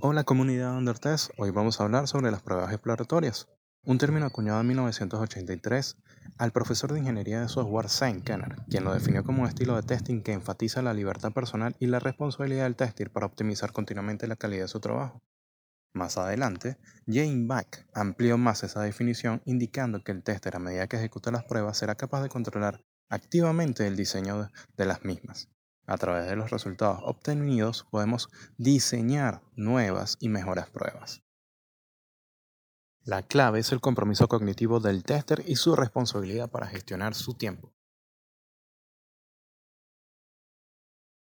Hola comunidad Undertest, hoy vamos a hablar sobre las pruebas exploratorias, un término acuñado en 1983 al profesor de ingeniería de software Saint Kenner, quien lo definió como un estilo de testing que enfatiza la libertad personal y la responsabilidad del tester para optimizar continuamente la calidad de su trabajo. Más adelante, Jane Back amplió más esa definición indicando que el tester a medida que ejecuta las pruebas será capaz de controlar activamente el diseño de las mismas. A través de los resultados obtenidos podemos diseñar nuevas y mejores pruebas. La clave es el compromiso cognitivo del tester y su responsabilidad para gestionar su tiempo.